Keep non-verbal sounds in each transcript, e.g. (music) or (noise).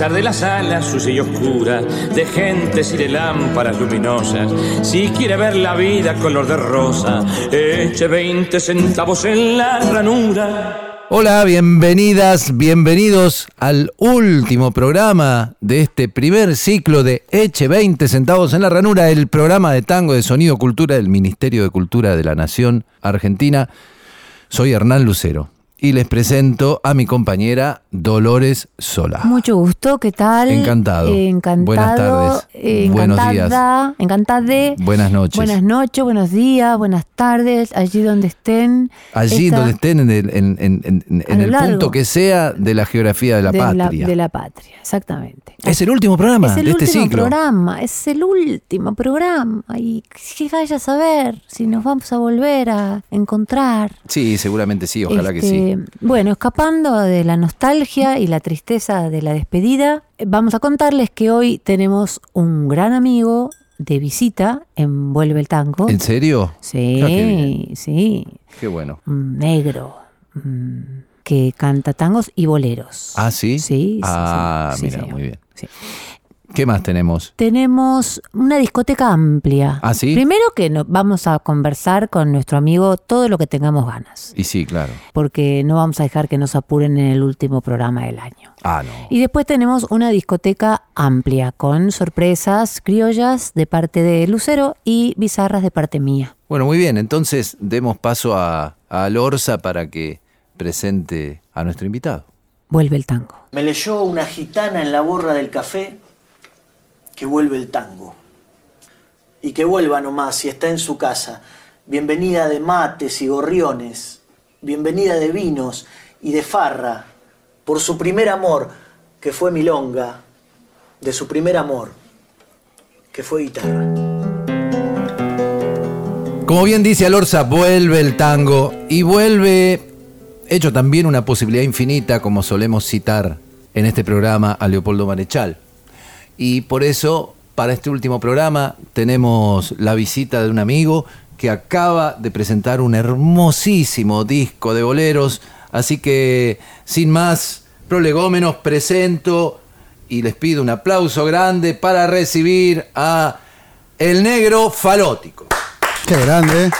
De la sala sucia y oscura, de gentes y de lámparas luminosas, si quiere ver la vida color de rosa, eche 20 centavos en la ranura. Hola, bienvenidas, bienvenidos al último programa de este primer ciclo de Eche 20 centavos en la ranura, el programa de tango de sonido cultura del Ministerio de Cultura de la Nación Argentina. Soy Hernán Lucero y les presento a mi compañera Dolores Sola. Mucho gusto, ¿qué tal? Encantado. Eh, encantado. Buenas tardes. eh, Buenos días. Encantada. Buenas noches. Buenas noches, buenos días, buenas tardes, allí donde estén. Allí Esta- donde estén, en el, en- en- en- el punto que sea de la geografía de la de patria. de la patria, exactamente. Es el último programa Es el de este último ciclo. programa, es el último programa. Y que vaya a saber si nos vamos a volver a encontrar. Sí, seguramente sí, ojalá que Este, Bueno, escapando de la nostalgia y la tristeza de la despedida, vamos a contarles que hoy tenemos un gran amigo de visita en Vuelve el Tango. ¿En serio? Sí, Ah, sí, Qué bueno. negro mm, que canta tangos y boleros. Ah, ¿sí? Sí, sí, Ah, sí, mira, muy bien. Sí. ¿Qué más tenemos? Tenemos una discoteca amplia. Ah, ¿sí? Primero que no, vamos a conversar con nuestro amigo todo lo que tengamos ganas, Y sí, claro. porque no vamos a dejar que nos apuren en el último programa del año. Ah, no. Y después tenemos una discoteca amplia con sorpresas criollas de parte de Lucero y bizarras de parte mía. Bueno, muy bien. Entonces demos paso a, a Lorza para que presente a nuestro invitado. Vuelve el tango. Me leyó una gitana en la borra del café que vuelve el tango. Y que vuelva nomás si está en su casa. Bienvenida de mates y gorriones. Bienvenida de vinos y de farra. Por su primer amor, que fue milonga. De su primer amor, que fue guitarra. Como bien dice Alorza, vuelve el tango y vuelve hecho también una posibilidad infinita, como solemos citar en este programa a Leopoldo Marechal. Y por eso, para este último programa, tenemos la visita de un amigo que acaba de presentar un hermosísimo disco de boleros. Así que, sin más prolegómenos, presento y les pido un aplauso grande para recibir a El Negro Falótico. Qué grande, ¿eh?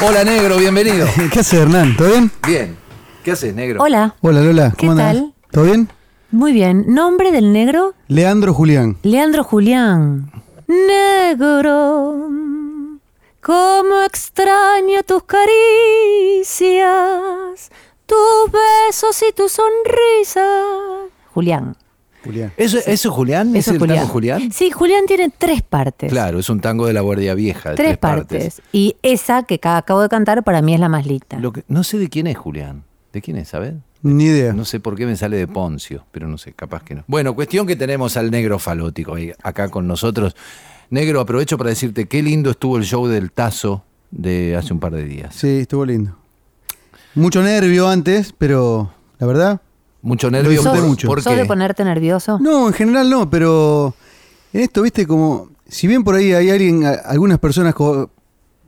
Hola negro, bienvenido. (laughs) ¿Qué haces, Hernán? ¿Todo bien? Bien. ¿Qué haces, negro? Hola, Hola, Lola. ¿Qué ¿Cómo andás? tal? ¿Todo bien? Muy bien. Nombre del negro, Leandro Julián. Leandro Julián. Negro, cómo extraño tus caricias, tus besos y tu sonrisa. Julián. Julián. ¿Eso, eso es Julián? ¿Es Eso el es tango Julián? Sí, Julián tiene tres partes. Claro, es un tango de la Guardia Vieja. tres, partes. Y esa que ca- acabo de cantar para mí es la más linda. Lo que, no sé de quién es Julián. ¿De quién es, sabes? Ni idea. No sé por qué me sale de Poncio, pero no sé, capaz que no. Bueno, cuestión que tenemos al negro falótico ahí, acá con nosotros. Negro, aprovecho para decirte qué lindo estuvo el show del Tazo de hace un par de días. Sí, estuvo lindo. Mucho nervio antes, pero la verdad. Mucho nervio. ¿por- mucho. ¿Por ¿Sos qué? de ponerte nervioso? No, en general no, pero en esto, viste, como. Si bien por ahí hay alguien, algunas personas,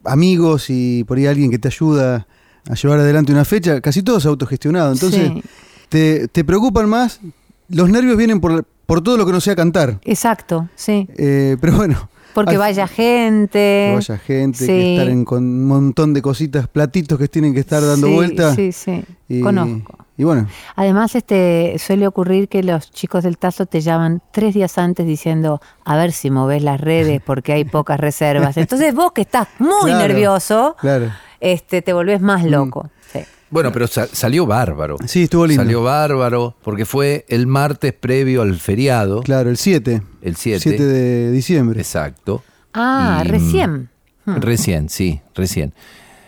amigos y por ahí alguien que te ayuda a llevar adelante una fecha, casi todo es autogestionado. Entonces, Sí. te, te preocupan más. Los nervios vienen por, por todo lo que no sea cantar. Exacto, sí. Eh, pero bueno. Porque al- vaya gente. vaya gente, Sí. que estar en- con un montón de cositas, platitos que tienen que estar dando Sí, vueltas. Sí, sí. Y, Conozco. Y bueno, Además, este suele ocurrir que los chicos del Tazo te llaman tres días antes diciendo a ver si moves las redes porque hay pocas reservas. (laughs) Entonces vos que estás muy Claro, nervioso, claro. Este, te volvés más loco. Sí. Bueno, pero sa- salió bárbaro. Sí, estuvo lindo. Salió bárbaro porque fue el martes previo al feriado, claro, el 7. el 7. 7 de diciembre. Exacto. Ah, Y, recién. Recién, sí, recién.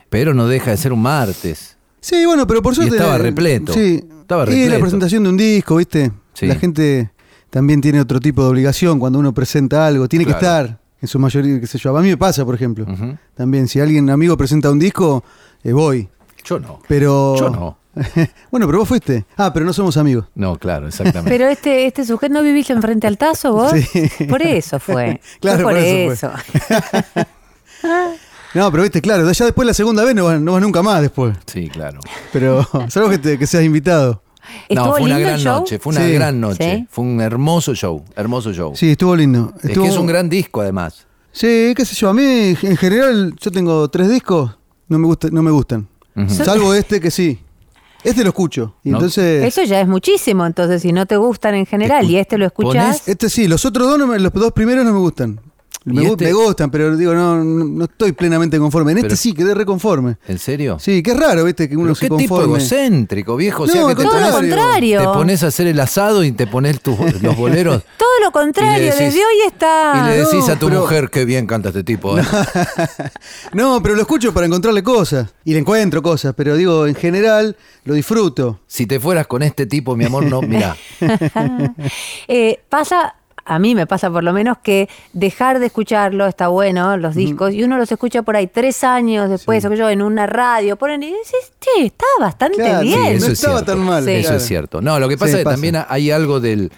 Pero no deja de ser un martes. Sí, bueno, pero por suerte. estaba repleto. Sí, Estaba Y la repleto. presentación de un disco, ¿viste? Sí. La gente también tiene otro tipo de obligación cuando uno presenta algo. Tiene que estar, en su mayoría, qué sé yo. A mí me pasa, por ejemplo. También, si alguien, un amigo, presenta un disco, eh, voy. Yo no. Pero. Yo no. (laughs) bueno, pero vos fuiste. Ah, pero no somos amigos. No, claro, exactamente. Pero este, este sujeto no viviste enfrente al Tazo vos. Sí. Por eso fue. (laughs) Claro, Fue por, por eso eso. (laughs) No, pero viste, claro, ya después la segunda vez no vas, no vas nunca más después. Sí, claro. Pero, salvo que, te- que seas invitado. No, ¿Estuvo fue una gran show? noche, fue una Sí. gran noche. ¿Sí? Fue un hermoso show, hermoso show. Sí, estuvo lindo. Es que es un gran disco además. Sí, qué sé yo, a mí en general yo tengo tres discos, no me, gusta, no me gustan. Salvo este que sí. Este lo escucho. Y No. entonces, Eso ya es muchísimo, entonces si no te gustan en general y este lo escuchás, pones- este sí, los otros dos, no me- los dos primeros no me gustan. Me, ¿Y gu- este? me gustan, pero digo, no, no, no estoy plenamente conforme. En Pero- este sí quedé reconforme. ¿En serio? Sí, qué raro, viste, que uno se qué tipo conforme. egocéntrico, viejo. O No, sea que al te todo lo pones, contrario. te pones a hacer el asado y te pones tus- (laughs) los boleros. todo lo contrario, decís- desde hoy está... Y le decís no, a tu pero- mujer qué bien canta este tipo. ¿eh? (laughs) No, pero lo escucho para encontrarle cosas. Y le encuentro cosas, pero digo, en general lo disfruto. Si te fueras con este tipo, mi amor, no, mira. (laughs) Eh, pasa, a mí me pasa por lo menos que dejar de escucharlo está bueno, los discos, y uno los escucha por ahí tres años después, o que yo, en una radio, ponen y dices, che, está bastante Claro, bien. sí, eso no es estaba cierto. tan mal. Sí. Eso claro. es cierto. No, lo que pasa Sí, es que pasa. también hay algo del,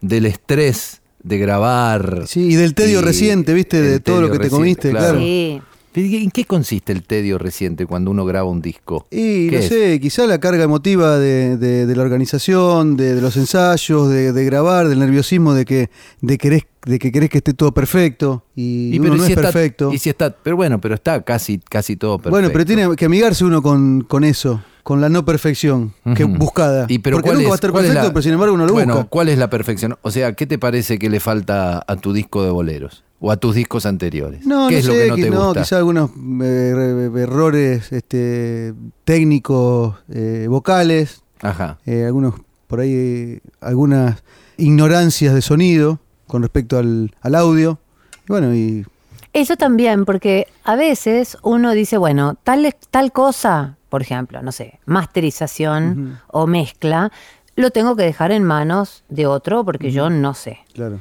del estrés de grabar. Sí, y del tedio Y reciente, viste, de todo lo que te comiste, claro. Sí. ¿En qué consiste el tedio reciente cuando uno graba un disco? Y ¿Qué no es? sé, quizá la carga emotiva de, de- de la organización, de, de los ensayos, de, grabar, del nerviosismo de que, de, querés, de que querés que esté todo perfecto y, uno pero no si es está- perfecto. Y si está, pero bueno, pero está casi, casi todo perfecto. Bueno, pero tiene que amigarse uno con, con eso, con la no perfección que buscada. Y pero Porque ¿cuál nunca es- va a estar es perfecto, la- pero sin embargo uno lo bueno, busca. ¿cuál es la perfección? O sea, ¿qué te parece que le falta a tu disco de boleros? ¿O a tus discos anteriores? No, ¿Qué no es sé, lo que no qui- te no, gusta? quizá algunos eh, er- errores este, técnicos, eh, vocales, Ajá. eh, algunos por ahí eh, algunas ignorancias de sonido con respecto al, al audio. Y bueno, y Eso también, porque a veces uno dice, bueno, tal, tal cosa, por ejemplo, no sé, masterización o mezcla, lo tengo que dejar en manos de otro porque yo no sé. claro.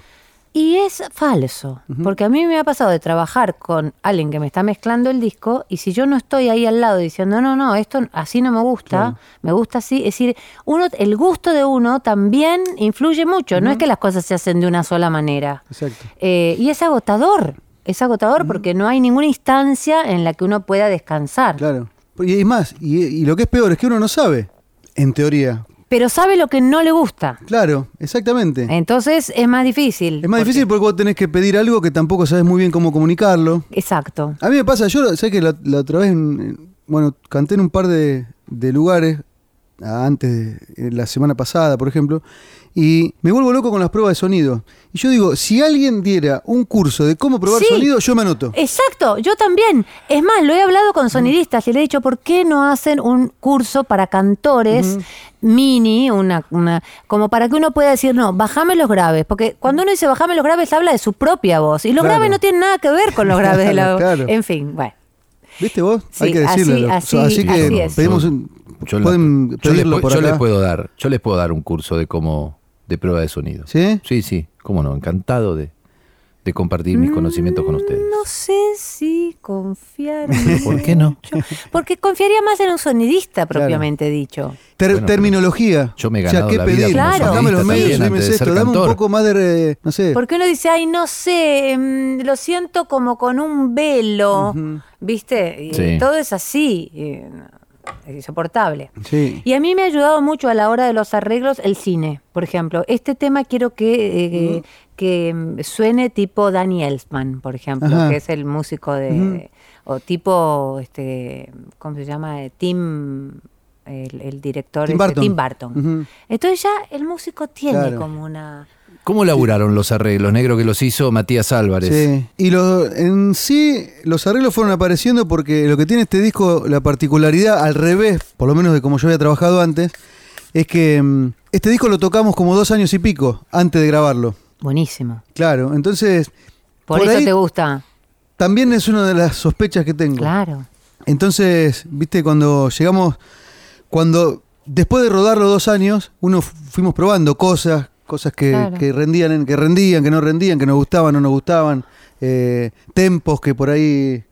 Y es falso, porque a mí me ha pasado de trabajar con alguien que me está mezclando el disco y si yo no estoy ahí al lado diciendo, no, no, esto así no me gusta, me gusta así, es decir, uno, el gusto de uno también influye mucho, no es que las cosas se hacen de una sola manera. Exacto. Eh, y es agotador, es agotador porque no hay ninguna instancia en la que uno pueda descansar. Claro. Y es más, y, y lo que es peor es que uno no sabe, en teoría. Pero sabe lo que no le gusta. Claro, exactamente. Entonces es más difícil. es más porque- difícil porque vos tenés que pedir algo que tampoco sabes muy bien cómo comunicarlo. Exacto. A mí me pasa, yo sé que la, la otra vez, en- en- bueno, canté en un par de, de lugares, antes, de, la semana pasada, por ejemplo, y me vuelvo loco con las pruebas de sonido. Y yo digo, si alguien diera un curso de cómo probar Sí. sonido, yo me anoto. Exacto, yo también. Es más, lo he hablado con sonidistas y le he dicho, ¿por qué no hacen un curso para cantores mini, una, una, como para que uno pueda decir, no, bajame los graves? Porque cuando uno dice bajame los graves, habla de su propia voz. Y los Claro. graves no tienen nada que ver con los (laughs) graves de la voz. Claro. En fin, bueno. ¿Viste vos? Sí, Hay que así- decirlo. así- así que así es. pedimos un, Yo pueden yo les pedirlo pu- por yo acá. les puedo dar, yo les puedo dar un curso de cómo, de prueba de sonido. ¿Sí? Sí, sí, cómo no, encantado de, de compartir mis conocimientos con ustedes. No sé si confiar. en (laughs) ¿Por qué no? mucho. Porque confiaría más en un sonidista propiamente dicho. Ter- Bueno, terminología. yo me he O sea, ganado ¿qué la vida como Claro. Dame los medios, dime esto, dame un poco más de, no sé. Porque uno dice, ay, no sé, mm, lo siento como con un velo, ¿viste? Y Sí. todo es así, es insoportable. Sí. Y a mí me ha ayudado mucho a la hora de los arreglos el cine, por ejemplo. Este tema quiero que, eh, que mm, suene tipo Danny Elfman, por ejemplo, Ajá. que es el músico de... O tipo, este, ¿cómo se llama? Eh, Tim... el, el director Tim ese, Burton. Tim Burton. Ujú. Entonces ya el músico tiene Claro. como una... ¿Cómo laburaron los arreglos, negro, que los hizo Matías Álvarez? Sí. Y lo, en sí, los arreglos fueron apareciendo porque lo que tiene este disco, la particularidad, al revés, por lo menos de como yo había trabajado antes, es que mm, este disco lo tocamos como dos años y pico antes de grabarlo. Buenísimo. Claro, entonces. Por, Por eso ahí- te gusta. También es una de las sospechas que tengo. Claro. Entonces, viste, cuando llegamos, cuando después de rodar los dos años, uno fu- fuimos probando cosas, cosas que, Claro. que rendían, en- que rendían, que no rendían, que nos gustaban, no nos gustaban, eh, tempos que por ahí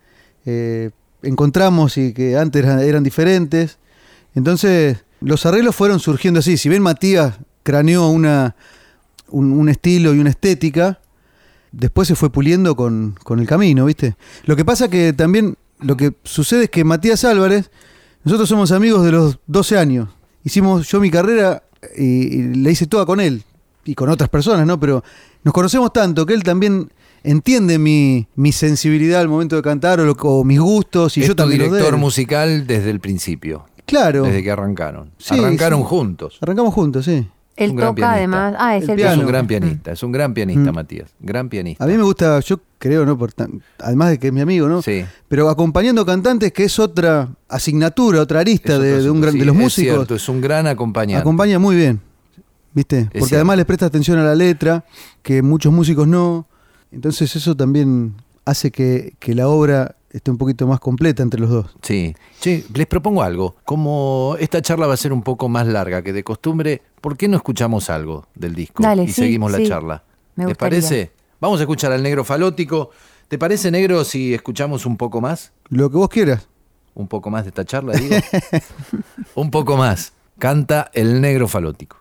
eh, encontramos y que antes eran, eran diferentes. Entonces, los arreglos fueron surgiendo así. Si bien Matías craneó una, un, un estilo y una estética, después se fue puliendo con, con el camino, ¿viste? Lo que pasa que también lo que sucede es que Matías Álvarez, nosotros somos amigos de los 12 años. Hicimos yo mi carrera y, y la hice toda con él y con otras personas, ¿no? Pero nos conocemos tanto que él también entiende mi, mi sensibilidad al momento de cantar o, lo- o mis gustos y es yo tu también director él. musical desde el principio, Claro. desde que arrancaron. Sí, arrancaron sí. juntos. Arrancamos juntos, sí. Él un gran toca pianista. además... Ah, es El el, piano. Es un gran pianista, es un gran pianista, Mm. Matías. Gran pianista. A mí me gusta, yo creo, ¿no? Por tan- además de que es mi amigo, ¿no? Sí. Pero acompañando cantantes, que es otra asignatura, otra arista Es de, otro de un gran, de los es músicos. cierto, es un gran acompañante. Acompaña muy bien, ¿viste? Porque cierto. además les presta atención a la letra, que muchos músicos no. Entonces eso también hace que, que la obra esté un poquito más completa entre los dos. Sí. Che, les propongo algo. Como esta charla va a ser un poco más larga que de costumbre, ¿por qué no escuchamos algo del disco? Dale, y sí, seguimos la sí. charla. Me ¿Les gustaría. parece? Vamos a escuchar al negro falótico. ¿Te parece, negro, si escuchamos un poco más? Lo que vos quieras. Un poco más de esta charla, digo. (laughs) un poco más. Canta el negro falótico.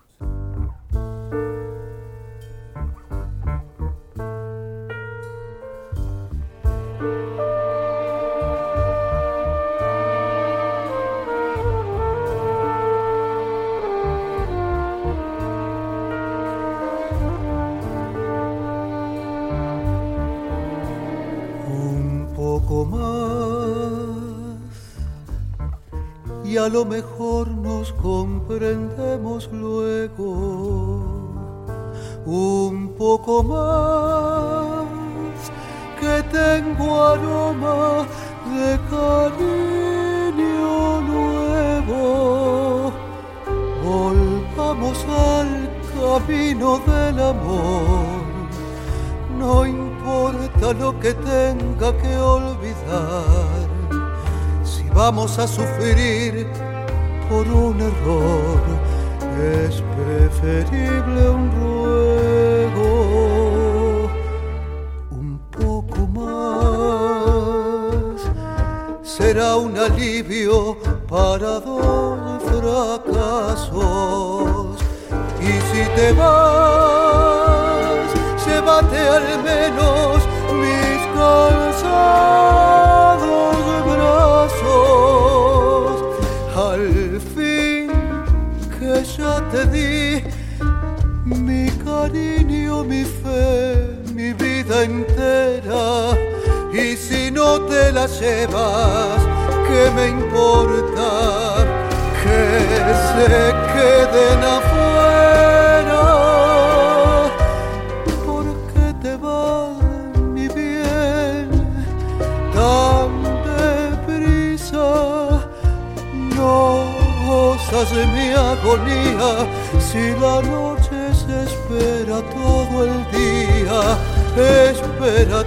Y a lo mejor nos comprendemos luego. Un poco más que tengo aroma de cariño nuevo. Volvamos al camino del amor. No importa lo que tenga que olvidar, vamos a sufrir por un error, es preferible un ruego un poco más. Será un alivio para dos fracasos. Y si te vas, llévate al menos la llevas, ¿qué me importa? Que se queden afuera. ¿Por qué te vas, mi bien, tan deprisa? No gozas de mi agonía si la noche se espera todo el día. Espera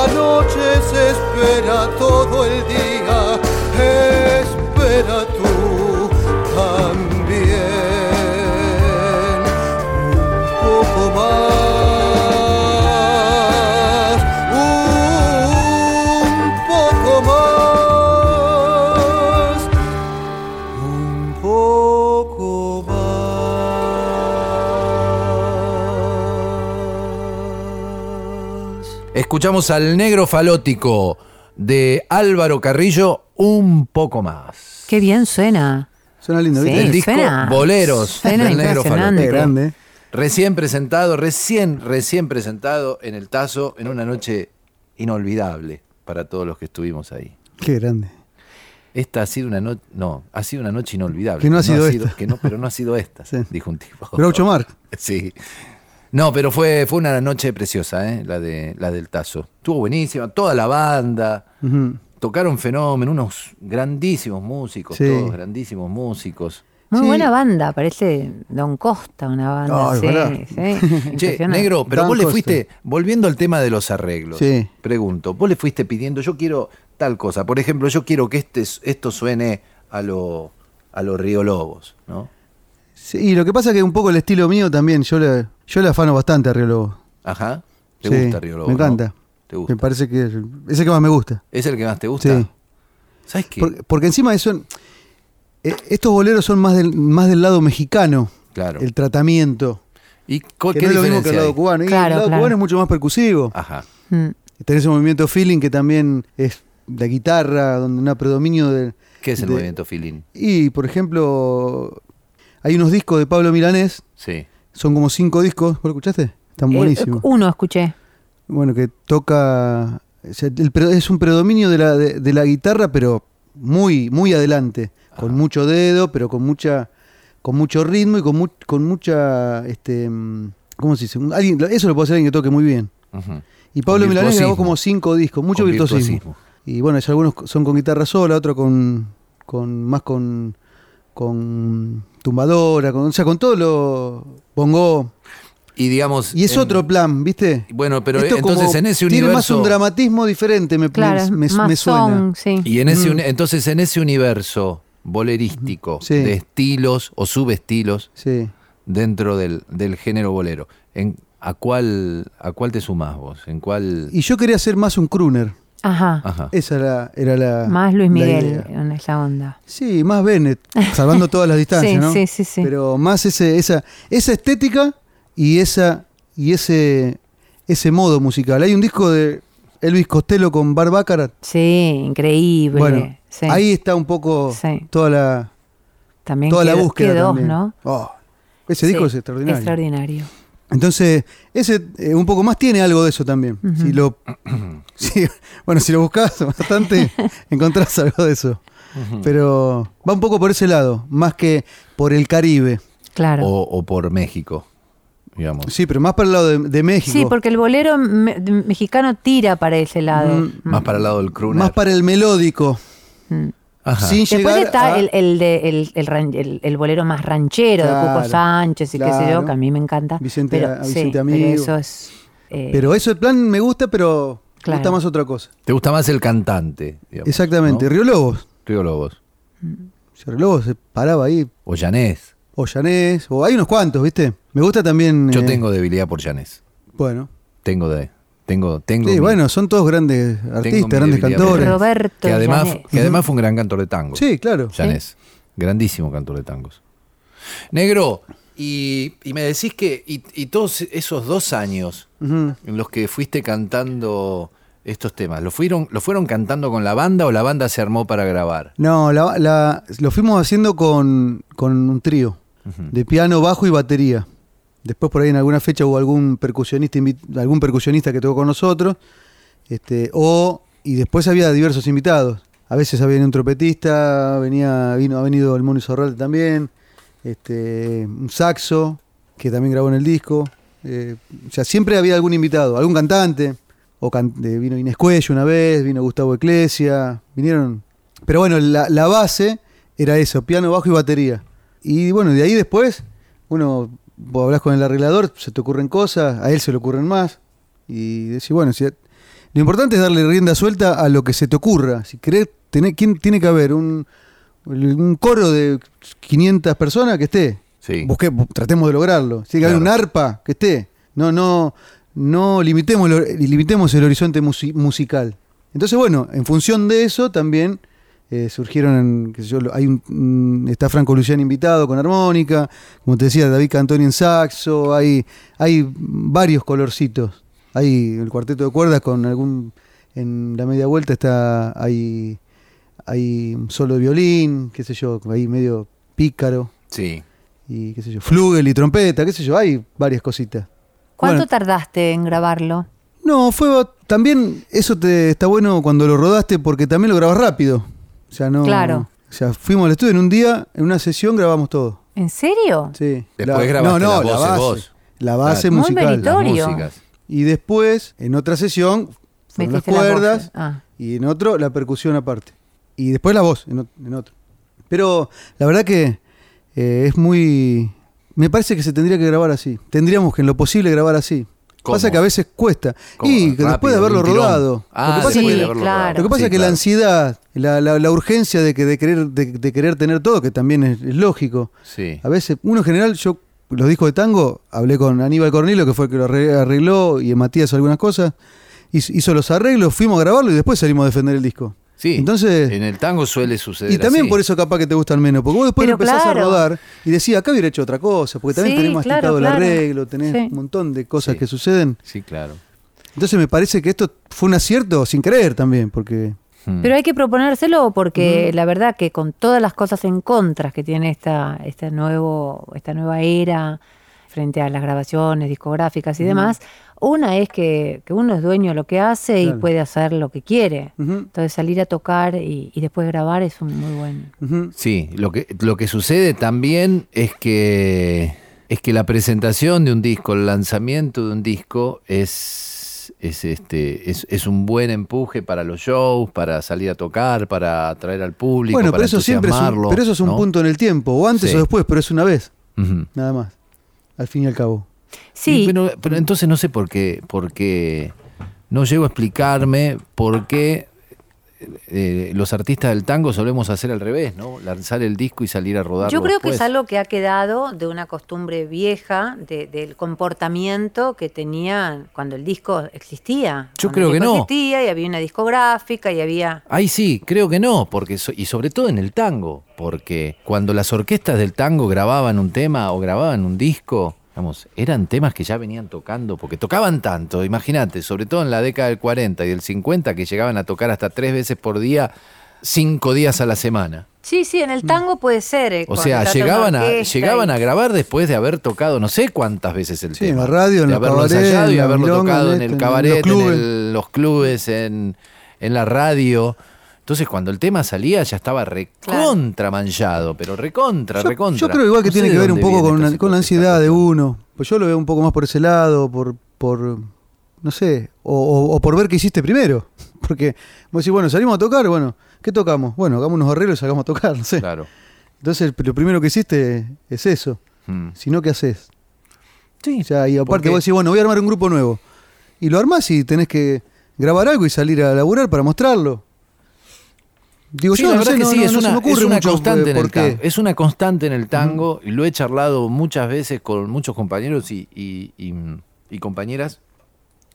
la noche se espera todo el día, espera Escuchamos al negro falótico de Álvaro Carrillo un poco más. Qué bien suena. Suena lindo, Sí. ¿viste? El disco suena- Boleros suena del negro falótico. grande. Recién presentado, recién, recién presentado en el Tazo en una noche inolvidable para todos los que estuvimos ahí. Qué grande. Esta ha sido una noche, no, ha sido una noche inolvidable. Que no ha sido esta. que no, pero no ha sido esta, Sí. dijo un tipo. Groucho Marx. (laughs) Sí. No, pero fue, fue una noche preciosa, ¿eh? la, de, la del Tazo. Estuvo buenísima, toda la banda. Ujú. Tocaron fenómeno, unos grandísimos músicos, Sí. todos grandísimos músicos. Muy Sí. buena banda, parece Don Costa una banda. Ay, sí, sí, (laughs) Che, negro, pero vos le fuiste, volviendo al tema de los arreglos, Sí. pregunto, vos le fuiste pidiendo, yo quiero tal cosa, por ejemplo, yo quiero que este, esto suene a lo, a los Río Lobos, ¿no? Sí, y lo que pasa es que un poco el estilo mío también, yo le, yo le afano bastante a Río Lobo. Ajá. ¿Te Sí, gusta Río Lobos? Me no? encanta. ¿Te gusta? Me parece que es, es el que más me gusta. ¿Es el que más te gusta? Sí. ¿Sabes qué? Porque, porque encima eso, eh, estos boleros son más del, más del lado mexicano. Claro. El tratamiento. ¿Y cu- Que qué no es lo mismo que el lado hay? cubano. Y Claro, el lado claro. cubano es mucho más percusivo. Ajá. Mm. Tenés un movimiento feeling que también es la guitarra, donde un predominio de. ¿Qué es el de- movimiento feeling? Y, por ejemplo, hay unos discos de Pablo Milanés, Sí. son como cinco discos. ¿Vos lo escuchaste? Están Eh, buenísimos. uno escuché. Bueno, que toca. es un predominio de la, de, de la guitarra, pero muy, muy adelante. Con mucho dedo, pero con mucha con mucho ritmo y con, mu- con mucha. Este, mm, ¿Cómo se dice? Alguien, eso lo puede hacer alguien que toque muy bien. Y Pablo Milanés grabó como cinco discos, mucho virtuosismo. virtuosismo. Y bueno, es- algunos son con guitarra sola, otros con, con más con, con tumbadora, con, o sea, con todo lo bongo. Y digamos. Y es en- otro plan, ¿viste? Bueno, pero Esto entonces en ese Tiene más universo. un dramatismo diferente, me, Claro, me, me- suena. sí. Y en ese, Mm. entonces en ese universo bolerístico Sí. de estilos o subestilos Sí. dentro del, del género bolero, ¿en, a, cuál, ¿a cuál te sumás vos? ¿En cuál? Y yo quería hacer más un crooner. Ajá. Ajá. Esa era, era la. Más Luis la Miguel idea. en esa onda. Sí, más Bennett, salvando todas las (laughs) distancias, Sí, ¿no? sí, sí, sí. Pero más ese, esa, esa estética y esa y ese ese modo musical. Hay un disco de Elvis Costello con Bar Baccarat. Sí, increíble. Bueno, sí. ahí está un poco Sí. toda la también toda la quedó- búsqueda quedó, también. ¿no? Oh, ese disco es extraordinario. Extraordinario. Entonces, ese eh, un poco más tiene algo de eso también. Si lo (clears throat) si- (laughs) bueno, si lo buscas (laughs) bastante, (laughs) encontrás algo de eso. Pero va un poco por ese lado, más que por el Caribe. Claro. O, o por México, digamos. Sí, pero más para el lado de, de México. Sí, porque el bolero me- mexicano tira para ese lado. Mm, Más para el lado del crooner. más para el melódico. Mm. Ajá. Sin Después llegar está a- el, el, de, el, el ran- el- el bolero más ranchero de Cuco Sánchez y qué sé yo, que a mí me encanta. Vicente- pero, a sí, Vicente pero Amigo. eso es... eh, Pero eso el plan me gusta, pero me Claro. gusta más otra cosa. ¿Te gusta más el cantante? digamos, Exactamente. ¿no? Río Lobos. Río Lobos. Si Río Lobos se paraba ahí. O Llanés. O Llanés. O hay unos cuantos, ¿viste? Me gusta también. Yo eh, tengo debilidad por Llanés. Bueno. Tengo de. Tengo, tengo. Sí, mi- bueno, son todos grandes artistas, grandes cantores. Roberto Que además, que además fue un gran cantor de tango. Sí, claro. Llanés. Grandísimo cantor de tangos. Negro, y, y me decís que. Y, y todos esos dos años en los que fuiste cantando estos temas, ¿lo fueron, ¿lo fueron cantando con la banda o la banda se armó para grabar? No, la- la- lo fuimos haciendo con, con un trío de piano, bajo y batería. Después por ahí en alguna fecha hubo algún percusionista, algún percusionista que tocó con nosotros. Este, o, y después había diversos invitados. A veces había un trompetista, venía, vino, ha venido el Mono Sorralde también, este, un saxo, que también grabó en el disco. Eh, o sea, siempre había algún invitado, algún cantante. O de- vino Inés Cuello una vez, vino Gustavo Eclesia, vinieron. Pero bueno, la, la base era eso, piano, bajo y batería. Y bueno, de ahí después, uno, vos hablas con el arreglador, se te ocurren cosas, a él se le ocurren más. Y decís, bueno, si Lo importante es darle rienda suelta a lo que se te ocurra. Si querés, tener, ¿quién tiene que haber? Un, un coro de 500 personas que esté. Sí. Busque- tratemos de lograrlo. Tiene que haber un arpa que esté. No, no, no limitemos, el, limitemos el horizonte musi- musical. Entonces, bueno, en función de eso también eh, surgieron, en, qué sé yo, hay un, está Franco Luciano invitado con armónica, como te decía, David Cantoni en saxo, hay, hay varios colorcitos. Hay el cuarteto de cuerdas con algún, en la media vuelta está, hay, hay un solo de violín, qué sé yo, ahí medio pícaro Sí. y qué sé yo, flugel y trompeta, qué sé yo, hay varias cositas. ¿Cuánto Bueno, tardaste en grabarlo? no, fue también eso te está bueno cuando lo rodaste porque también lo grabas rápido. O sea, no Claro. O sea, fuimos al estudio en un día, en una sesión grabamos todo. ¿En serio? Sí. Después grabaste las voces base, vos. La base Claro. Muy musical. meritorio. Músicas. Y después, en otra sesión, fueron las Metiste las cuerdas. Ah. y en otro la percusión aparte. Y después la voz, en, en otro. Pero la verdad que eh, es muy... Me parece que se tendría que grabar así. Tendríamos que en lo posible grabar así. ¿Cómo? Pasa que a veces cuesta. ¿Cómo? Y que después Rápido, de haberlo rodado. Ah, lo que pasa sí, es que, claro. lo que, pasa Sí, es que la ansiedad, la, la- la urgencia de, que, de, querer, de, de querer tener todo, que también es, es lógico. Sí. A veces, uno en general, yo los discos de tango, hablé con Aníbal Cornilo, que fue el que lo arre- arregló, y Matías algunas cosas, hizo, hizo los arreglos, fuimos a grabarlo y después salimos a defender el disco. Sí. Entonces, en el tango suele suceder y también así. por eso capaz que te gustan menos, porque vos después Pero empezás claro. a rodar y decís, acá hubiera hecho otra cosa, porque también Sí, tenés masticado claro, el arreglo, tenés Sí. un montón de cosas Sí. que suceden. Sí, claro. Entonces me parece que esto fue un acierto sin creer también, porque... Hmm. Pero hay que proponérselo porque la verdad que con todas las cosas en contra que tiene esta, este nuevo, esta nueva era frente a las grabaciones discográficas y demás, una es que, que uno es dueño de lo que hace y puede hacer lo que quiere. Entonces salir a tocar y, y después grabar es un muy buen... ujú. Sí, lo que, lo que sucede también es que, es que la presentación de un disco, el lanzamiento de un disco es, es, este, es, es un buen empuje para los shows, para salir a tocar, para atraer al público, Bueno, para pero eso siempre es un, pero eso es un ¿no? punto en el tiempo, o antes Sí. o después, pero es una vez, nada más, al fin y al cabo. Sí, Y, pero, pero entonces no sé por qué, por qué no llego a explicarme por qué eh, los artistas del tango solemos hacer al revés, ¿no? Lanzar el disco y salir a rodarlo Yo creo que es algo que ha quedado de una costumbre vieja, de- del comportamiento que tenían cuando el disco existía. Yo creo el que no. existía y había una discográfica y había... Ahí sí, creo que no, porque so- y sobre todo en el tango, porque cuando las orquestas del tango grababan un tema o grababan un disco, eran temas que ya venían tocando, porque tocaban tanto, imagínate, sobre todo en la década del 40 y del 50 que llegaban a tocar hasta tres veces por día, cinco días a la semana. Sí, sí, en el tango puede ser. eh, O sea, llegaban a, llegaban y- a grabar después de haber tocado no sé cuántas veces el Sí, tema. en la radio, en de haberlo ensayado y haberlo tocado en en el en cabaret, en, los clubes, en, en la radio. Entonces cuando el tema salía ya estaba recontra manchado, pero recontra, Yo, recontra. yo creo igual que No tiene que ver un poco con, la- con la esta ansiedad de uno. Pues yo lo veo un poco más por ese lado, por, por no sé, o, o- o por ver qué hiciste primero. (laughs) Porque vos decís, bueno, salimos a tocar, bueno, ¿qué tocamos? Bueno, hagamos unos arreglos y salgamos a tocar, (laughs) no sé. Claro. Entonces, lo primero que hiciste es eso. Mm. Si no, ¿qué haces? Sí, O sea, y aparte porque- vos decís, bueno, voy a armar un grupo nuevo. Y lo armás y tenés que grabar algo y salir a laburar para mostrarlo. Digo, Sí, yo la verdad sé, que no, sí, no- es, una, ocurre es una constante eh, en el tango. Es una constante en el tango y lo he charlado muchas veces con muchos compañeros y, y- y- y compañeras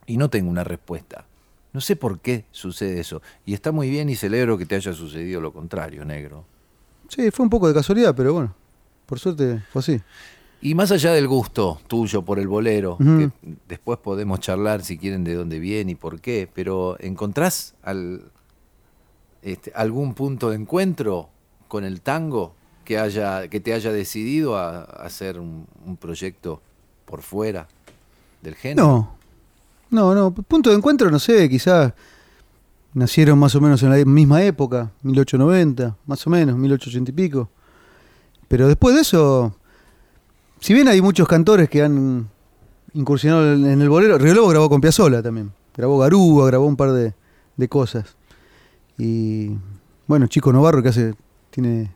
y no tengo una respuesta. No sé por qué sucede eso. Y está muy bien y celebro que te haya sucedido lo contrario, negro. Sí, fue un poco de casualidad, pero bueno, por suerte fue así. Y más allá del gusto tuyo por el bolero, que después podemos charlar si quieren de dónde viene y por qué, pero ¿encontrás al, este, algún punto de encuentro con el tango que, haya, que te haya decidido a, hacer un, proyecto por fuera del género? No, no, no. Punto de encuentro, no sé, quizás nacieron más o menos en la misma época, 1890, más o menos, 1880 y pico. Pero después de eso, si bien hay muchos cantores que han incursionado en el bolero, Río grabó con Piazzolla también. Grabó Garúa, grabó un par de, de cosas. Y bueno, Chico Novarro que hace, tiene,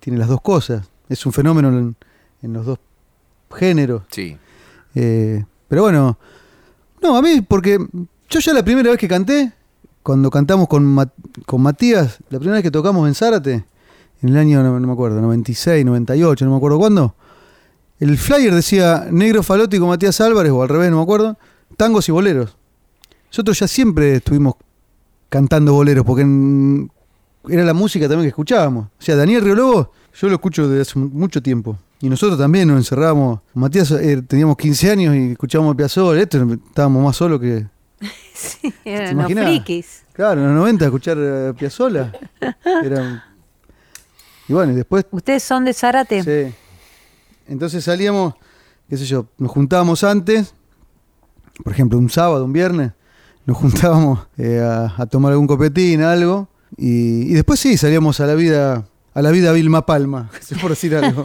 tiene las dos cosas. Es un fenómeno en, en los dos géneros. Sí. Eh, pero bueno, no, a mí porque Yo ya la primera vez que canté, cuando cantamos con, con Matías, la primera vez que tocamos en Zárate, en el año, no, no me acuerdo, 96, 98, no me acuerdo cuándo, el flyer decía Negro Falótico Matías Álvarez, o al revés, no me acuerdo, tangos y boleros. Nosotros ya siempre estuvimos cantando boleros, porque en- era la música también que escuchábamos. O sea, Daniel Riolobo, yo lo escucho desde hace mucho tiempo. Y nosotros también nos encerrábamos. Matías eh, teníamos 15 años y escuchábamos Piazzolla, esto estábamos más solos que, (laughs) Sí, ¿Te eran imaginas? frikis. Claro, en los 90 escuchar Piazzolla. (laughs) Era... Y bueno, y después. ¿Ustedes son de Zárate? Sí. Entonces salíamos, qué sé yo, nos juntábamos antes, por ejemplo, un sábado, un viernes, nos juntábamos eh, a, tomar algún copetín, algo, y, después sí, salíamos a la vida, a la vida Vilma Palma, (laughs) por decir algo.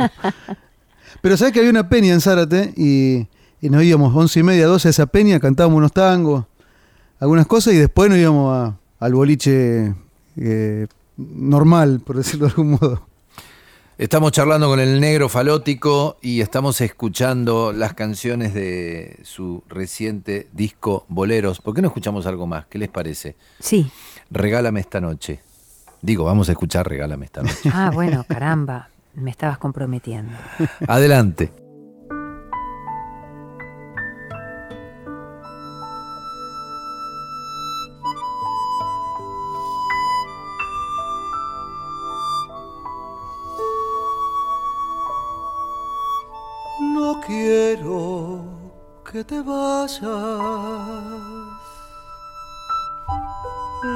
Pero sabes que había una peña en Zárate y, y nos íbamos once y media, 12 a esa peña, cantábamos unos tangos, algunas cosas, y después nos íbamos a- al boliche eh, normal, por decirlo de algún modo. Estamos charlando con el negro falótico y estamos escuchando las canciones de su reciente disco Boleros. ¿Por qué no escuchamos algo más? ¿Qué les parece? Sí. Regálame esta noche. Digo, vamos a escuchar Regálame esta noche. Ah, bueno, caramba. Me estabas comprometiendo. (laughs) Adelante.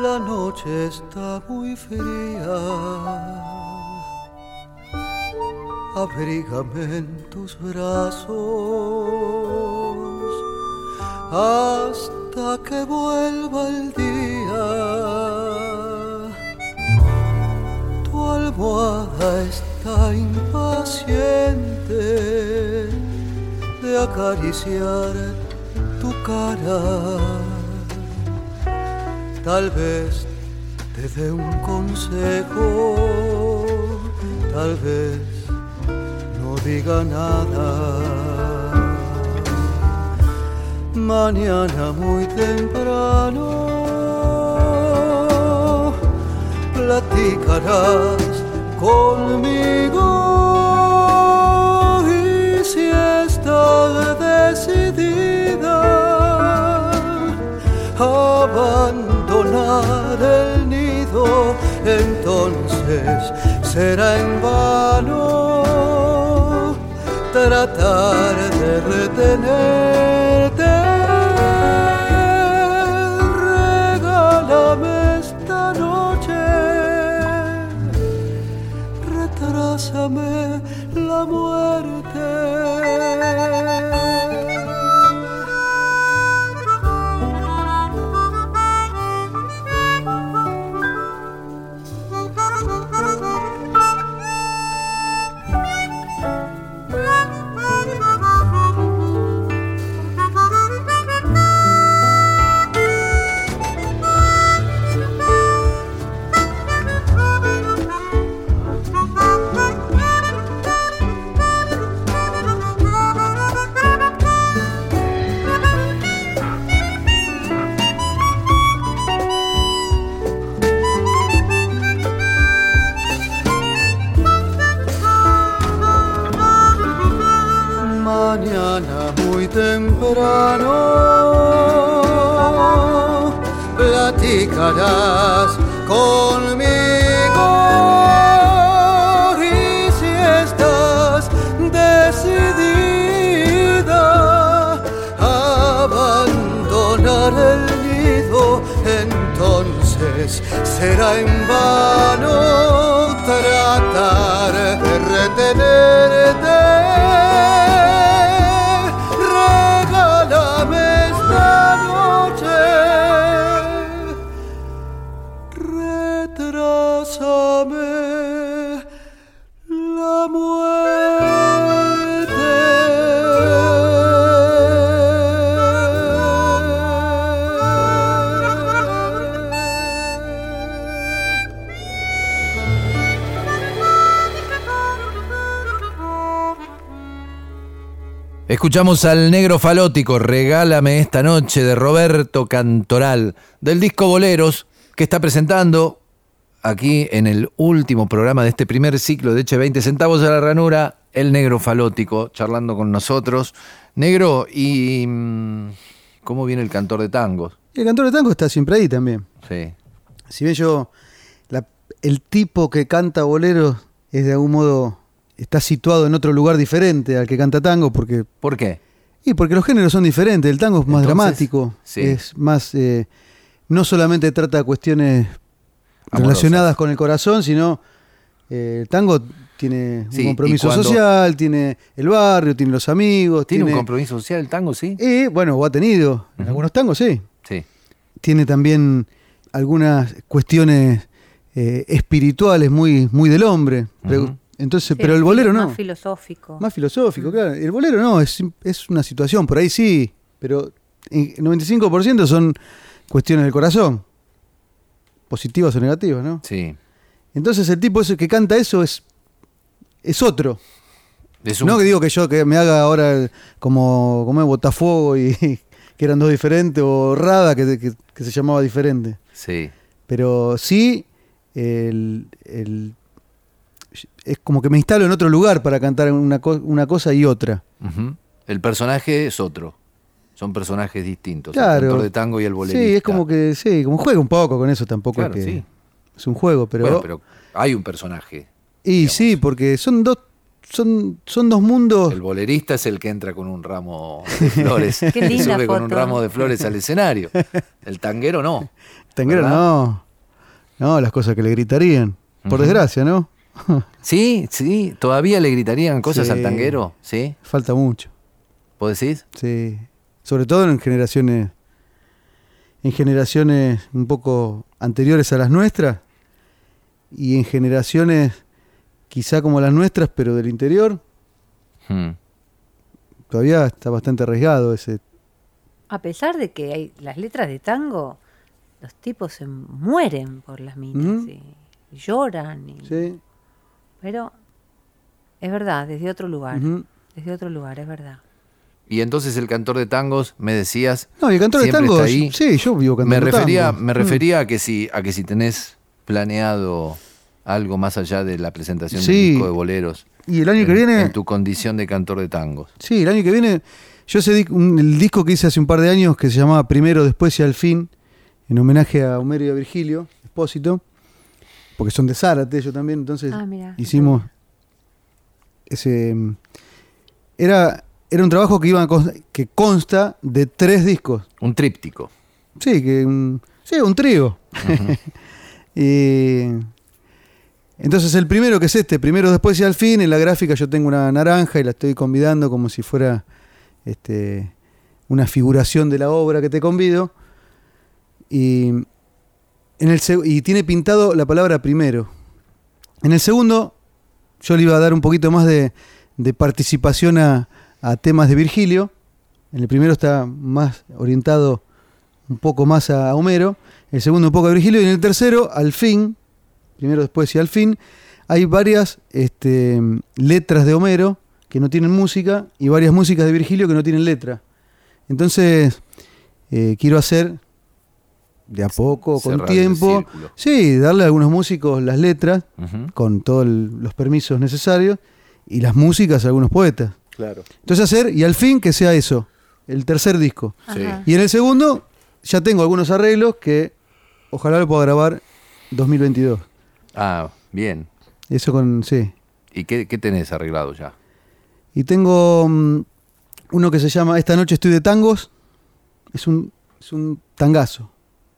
La noche está muy fría. Abrígame en tus brazos hasta que vuelva el día. Tu almohada está impaciente de acariciar tu. Tal vez te dé un consejo, tal vez no diga nada. Mañana muy temprano platicarás conmigo y si estás decidida abandonar el nido, entonces será en vano tratar de retenerte. Regálame esta noche, retrásame la muerte. Escuchamos al negro falótico, Regálame esta noche de Roberto Cantoral, del disco Boleros, que está presentando aquí en el último programa de este primer ciclo de Eche 20 centavos a la ranura, el negro falótico, charlando con nosotros. Negro, ¿y mm, cómo viene el cantor de tangos? El cantor de tango está siempre ahí también. Sí. Si bien yo, la- el tipo que canta boleros es de algún modo, está situado en otro lugar diferente al que canta tango, porque, ¿Por qué? y porque los géneros son diferentes. El tango es más Entonces, dramático, sí. es más, eh, no solamente trata cuestiones Amorosas. relacionadas con el corazón, sino eh, el tango tiene Sí, un compromiso social, tiene el barrio, tiene los amigos, ¿Tiene tiene, un compromiso social el tango, sí? Y bueno, o ha tenido, en algunos tangos sí. Sí. Tiene también algunas cuestiones eh, espirituales muy, muy del hombre. Entonces, Sí, pero el bolero no. Más filosófico. Más filosófico, claro. El bolero no, es, es una situación, por ahí sí, pero el 95% son cuestiones del corazón. Positivas o negativas, ¿no? Sí. Entonces el tipo ese que canta eso es, es otro. Es un- No que digo que yo que me haga ahora como, como es Botafogo y (laughs) que eran dos diferentes, o Rada que, que- que se llamaba diferente. Sí. Pero sí, el, el- es como que me instalo en otro lugar para cantar una, co- una cosa y otra. El personaje es otro. Son personajes distintos. El Claro. cantor de tango y el bolerista. Sí, es como que, sí, como juega un poco con eso tampoco Claro, es que sí. es un juego, pero, Bueno, pero hay un personaje. y sí, porque son dos son, son dos mundos. El bolerista es el que entra con un ramo de flores. (laughs) Qué y linda sube con un foto. ramo de flores al escenario. El tanguero no. (laughs) Tanguero ¿verdad? no. No, las cosas que le gritarían. Por desgracia, ¿no? Sí, sí. ¿Todavía le gritarían cosas Sí. al tanguero? ¿Sí? Falta mucho. ¿Vos decís? Sí. Sobre todo en generaciones. En generaciones un poco anteriores a las nuestras. Y en generaciones quizá como las nuestras, pero del interior. Hmm. Todavía está bastante arriesgado ese. A pesar de que hay las letras de tango, los tipos se mueren por las minas y, y lloran. y- Sí. Pero es verdad, desde otro lugar. Desde otro lugar, es verdad. Y entonces el cantor de tangos, me decías, No, y el cantor de Siempre tango. está ahí. Sí, yo vivo cantando me refería, tango. me Mm. refería a que si a que si tenés planeado algo más allá de la presentación Sí. del disco de boleros. Y el año que en- viene. En tu condición de cantor de tangos. Sí, el año que viene. Yo ese di- un- el disco que hice hace un par de años que se llamaba Primero, Después y Al Fin, en homenaje a Homero y a Virgilio, Espósito, porque son de Zárate ellos también, entonces Ah, hicimos ese. mm, Era, era un trabajo que, iba a cons- que consta de tres discos. Un tríptico. Sí, que un, sí, un trío. (laughs) Y entonces el primero que es este, primero después y al fin, en la gráfica yo tengo una naranja y la estoy convidando como si fuera este, una figuración de la obra que te convido. Y, en el, y tiene pintado la palabra primero. En el segundo yo le iba a dar un poquito más de, participación a, a temas de Virgilio. En el primero está más orientado un poco más a Homero, el segundo un poco a Virgilio, y en el tercero, al fin, primero después y al fin, hay varias este, letras de Homero que no tienen música y varias músicas de Virgilio que no tienen letra. Entonces, eh, quiero hacer de a poco, con Cerrar tiempo, sí, darle a algunos músicos las letras, con todos los permisos necesarios, y las músicas a algunos poetas. Claro. Entonces hacer, y al fin que sea eso, el tercer disco. Sí. Y en el segundo ya tengo algunos arreglos que ojalá lo pueda grabar 2022. Ah, bien. Eso con, sí. ¿Y qué, qué tenés arreglado ya? Y tengo mm, uno que se llama Esta noche estoy de tangos. Es un, es un tangazo.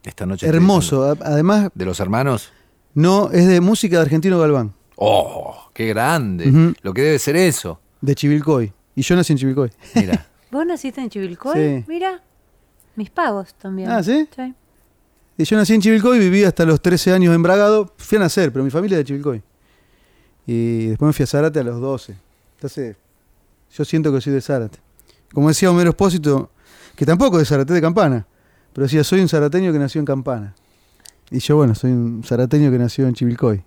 Esta noche. Hermoso. Además, ¿De los hermanos? no, es de música de Argentino Galván, ¡Oh! ¡Qué grande! Lo que debe ser eso. de Chivilcoy. Y yo nací en Chivilcoy. Mira. (laughs) ¿Vos naciste en Chivilcoy? Sí. Mira, mis pagos también. Ah, ¿sí? Sí. Y yo nací en Chivilcoy, viví hasta los 13 años en Bragado. Fui a nacer, pero mi familia es de Chivilcoy. Y después me fui a Zárate a los 12. Entonces, yo siento que soy de Zárate. Como decía Homero Espósito, que tampoco es de Zárate, de Campana. Pero decía, soy un zarateño que nació en Campana. Y yo, bueno, soy un zarateño que nació en Chivilcoy.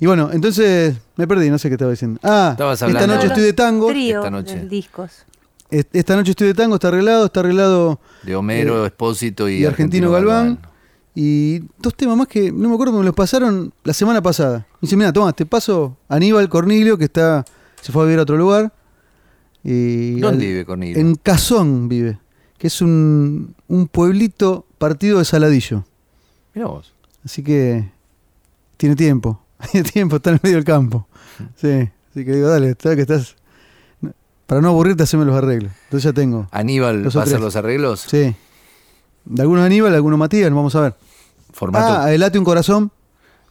Y bueno, entonces me perdí, no sé qué estaba diciendo. Ah, esta noche estoy de tango. Trío Esta noche. discos. est- esta noche estoy de tango, está arreglado, está arreglado De Homero, Eh, Espósito y, y Argentino Galván. Y dos temas más que no me acuerdo, me los pasaron la semana pasada. Y dice, mira, toma, te paso Aníbal Cornilio, que está se fue a vivir a otro lugar. Y ¿Dónde vive Cornilio? En Cazón vive, que es un, un pueblito partido de Saladillo. Mirá vos. Así que tiene tiempo. (laughs) Tiene tiempo, está en el medio del campo. Sí, así que digo, dale, que estás... Para no aburrirte, haceme los arreglos. Entonces ya tengo. Aníbal va a hacer los arreglos. Sí. De algunos Aníbal, de algunos Matías, vamos a ver. Formato. Ah, Elate un corazón.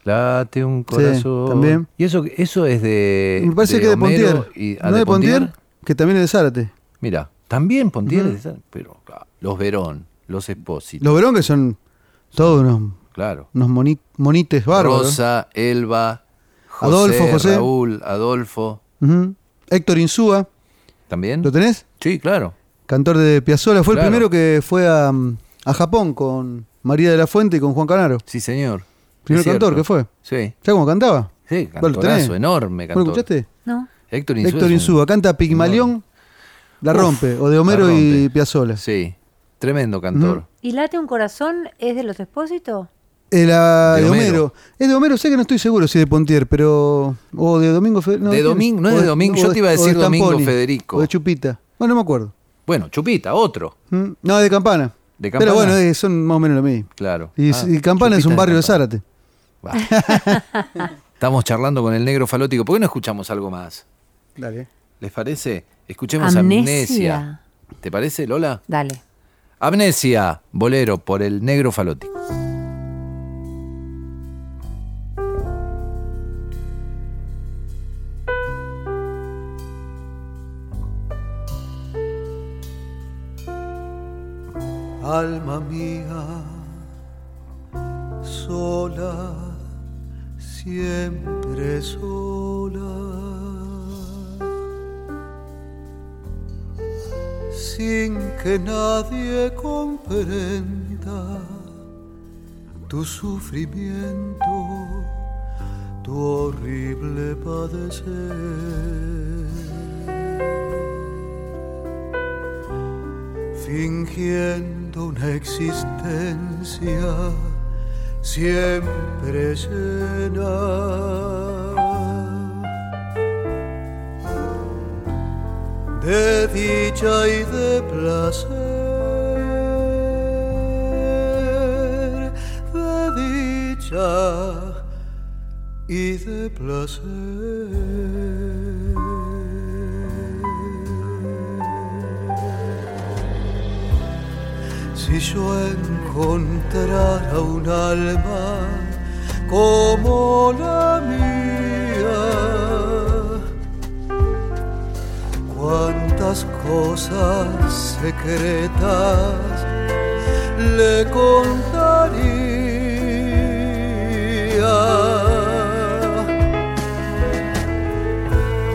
Late un corazón. también. Y eso, eso es de. Me parece que de Homero Pontier. y- ah, no de Pontier, que también es de Zárate. Mira, también Pontier Pero claro, los Verón, los Espósitos. Los Verón que son todos unos, Claro. unos moni- monites bárbaros. Rosa, Elba, José, Adolfo, José. Raúl, Adolfo. Ujú. Héctor Insúa, ¿También? ¿lo tenés? Sí, claro. Cantor de Piazzolla. Fue Claro. el primero que fue a, mm, a Japón con María de la Fuente y con Juan Canaro. Sí, señor. Primer cantor que fue. Sí, ¿Ya cómo cantaba? sí, Vos lo tenés. cantorazo, enorme ¿Vos cantor. lo escuchaste? ¿No? Héctor Insúa. Héctor Insúa. Canta Pigmalión, la Uf, rompe. O de Homero y rompe. Piazzolla. Sí, tremendo cantor. Ujú. ¿Y late un corazón es de los expósitos? Eh, la De de, Homero. Homero. Es de Homero, sé que no estoy seguro si es de Pontier, pero. O de Domingo Federico. De Domingo- no es de Domingo, yo te iba a decir Domingo Federico. O de Chupita. Bueno, no me acuerdo. Bueno, Chupita, otro. ¿Mm? No, de Campana. ¿De Pero Campana? bueno, eh, son más o menos lo mismo. Claro. Y, Ah, y Campana es un barrio de Campana. Zárate. (laughs) Estamos charlando con el negro falótico. ¿Por qué no escuchamos algo más? Dale. ¿Les parece? Escuchemos Amnesia. Amnesia. ¿Te parece, Lola? Dale. Amnesia, bolero por el negro falótico. alma mía, sola, siempre sola, sin que nadie comprenda tu sufrimiento, tu horrible padecer. fingiendo una existencia siempre llena de dicha y de placer, de dicha y de placer. Si yo encontrara un alma como la mía, cuántas cosas secretas le contaría.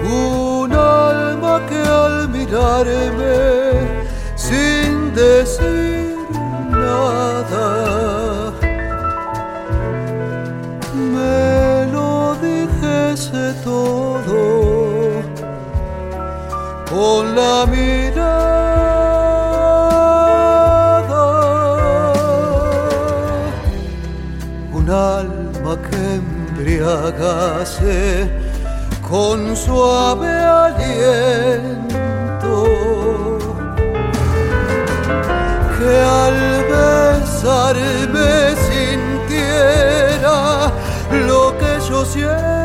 Un alma que al mirarme sin decir nada me lo dijese todo con la mirada. Un alma que embriagase con suave aliento. Que al besarme sintiera lo que yo siento